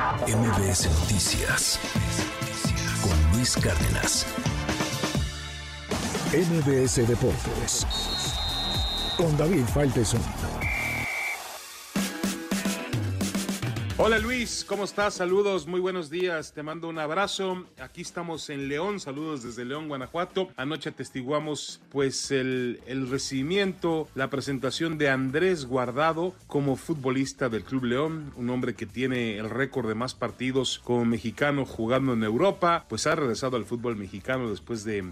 MBS Noticias con Luis Cárdenas. MBS Deportes con David Faitelson. Hola Luis, ¿cómo estás? Saludos, muy buenos días, te mando un abrazo. Aquí estamos en León, saludos desde León, Guanajuato. Anoche atestiguamos pues el, el recibimiento, la presentación de Andrés Guardado como futbolista del Club León, un hombre que tiene el récord de más partidos como mexicano jugando en Europa, pues ha regresado al fútbol mexicano después de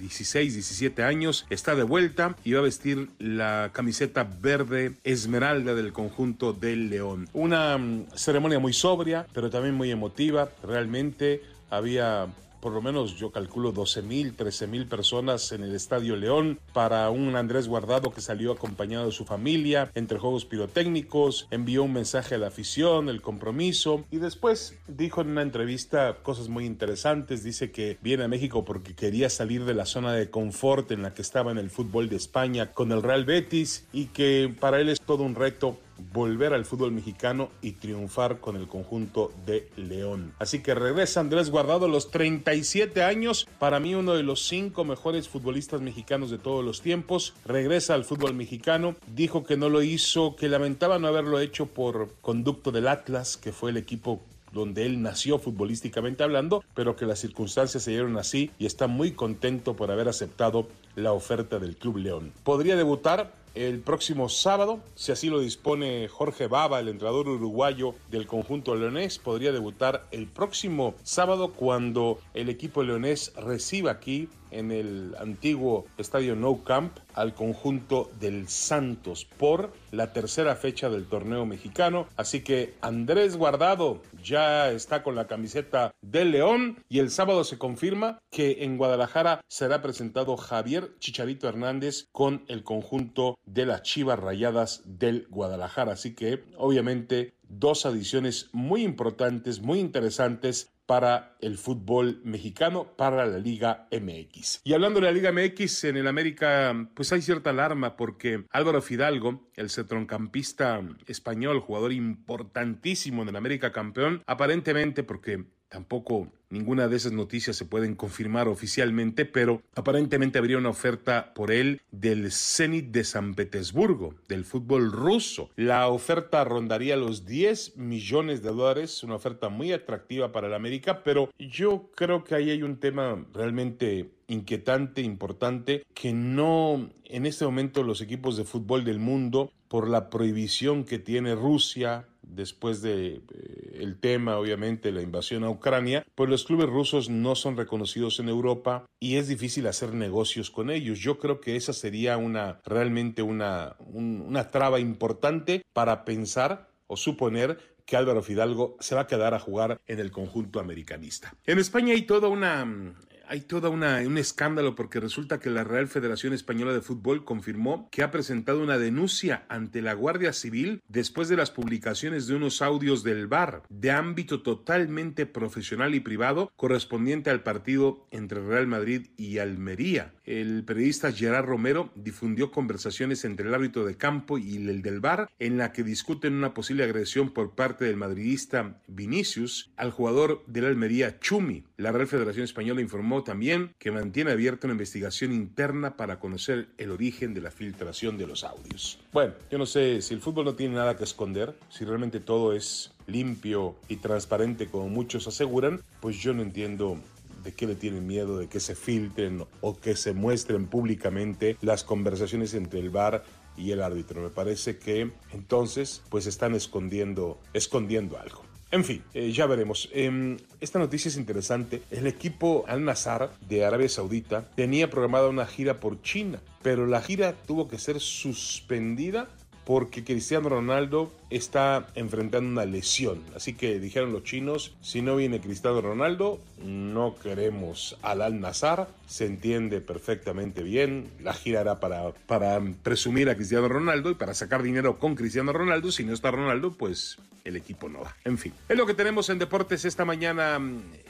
16, 17 años, está de vuelta y va a vestir la camiseta verde esmeralda del conjunto del León. Una mm, ceremonia muy sobria, pero también muy emotiva. Realmente había por lo menos yo calculo 12 mil, 13 mil personas en el Estadio León para un Andrés Guardado que salió acompañado de su familia entre juegos pirotécnicos, envió un mensaje a la afición, el compromiso y después dijo en una entrevista cosas muy interesantes, dice que viene a México porque quería salir de la zona de confort en la que estaba en el fútbol de España con el Real Betis y que para él es todo un reto volver al fútbol mexicano y triunfar con el conjunto de León. Así que regresa Andrés Guardado los 37 años, para mí uno de los cinco mejores futbolistas mexicanos de todos los tiempos. Regresa al fútbol mexicano, dijo que no lo hizo, que lamentaba no haberlo hecho por conducto del Atlas, que fue el equipo donde él nació futbolísticamente hablando, pero que las circunstancias se dieron así y está muy contento por haber aceptado la oferta del Club León. Podría debutar el próximo sábado, si así lo dispone Jorge Baba, el entrenador uruguayo del conjunto leonés, podría debutar el próximo sábado cuando el equipo leonés reciba aquí en el antiguo estadio No Camp al conjunto del Santos por la tercera fecha del torneo mexicano. Así que Andrés Guardado ya está con la camiseta del León y el sábado se confirma que en Guadalajara será presentado Javier Chicharito Hernández con el conjunto de las Chivas Rayadas del Guadalajara. Así que obviamente dos adiciones muy importantes, muy interesantes para el fútbol mexicano, para la Liga MX. Y hablando de la Liga MX, en el América, pues hay cierta alarma porque Álvaro Fidalgo, el centrocampista español, jugador importantísimo en el América campeón, aparentemente porque Tampoco ninguna de esas noticias se pueden confirmar oficialmente, pero aparentemente habría una oferta por él del Zenit de San Petersburgo, del fútbol ruso. La oferta rondaría los 10 millones de dólares, una oferta muy atractiva para el América, pero yo creo que ahí hay un tema realmente inquietante, importante, que no en este momento los equipos de fútbol del mundo, por la prohibición que tiene Rusia, después de eh, el tema, obviamente, la invasión a Ucrania, pues los clubes rusos no son reconocidos en Europa y es difícil hacer negocios con ellos. Yo creo que esa sería una realmente una, una traba importante para pensar o suponer que Álvaro Fidalgo se va a quedar a jugar en el conjunto americanista. En España hay toda una hay todo un escándalo porque resulta que la Real Federación Española de Fútbol confirmó que ha presentado una denuncia ante la Guardia Civil después de las publicaciones de unos audios del VAR de ámbito totalmente profesional y privado correspondiente al partido entre Real Madrid y Almería. El periodista Gerard Romero difundió conversaciones entre el árbitro de campo y el del VAR en la que discuten una posible agresión por parte del madridista Vinicius al jugador del Almería Chumi. La Real Federación Española informó también que mantiene abierta una investigación interna para conocer el origen de la filtración de los audios. Bueno, yo no sé si el fútbol no tiene nada que esconder, si realmente todo es limpio y transparente como muchos aseguran, pues yo no entiendo de qué le tienen miedo, de que se filtren o que se muestren públicamente las conversaciones entre el bar y el árbitro. Me parece que entonces pues están escondiendo, escondiendo algo. En fin, eh, ya veremos. Em, esta noticia es interesante. El equipo Al-Nazar de Arabia Saudita tenía programada una gira por China, pero la gira tuvo que ser suspendida porque Cristiano Ronaldo está enfrentando una lesión. Así que dijeron los chinos, si no viene Cristiano Ronaldo, no queremos al Al Nazar. Se entiende perfectamente bien. La gira era para, para presumir a Cristiano Ronaldo y para sacar dinero con Cristiano Ronaldo. Si no está Ronaldo, pues el equipo no va. En fin, es lo que tenemos en deportes esta mañana.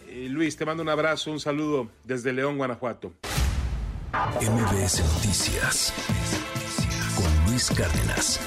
Eh, Luis, te mando un abrazo, un saludo desde León, Guanajuato. MBS Noticias Cárdenas.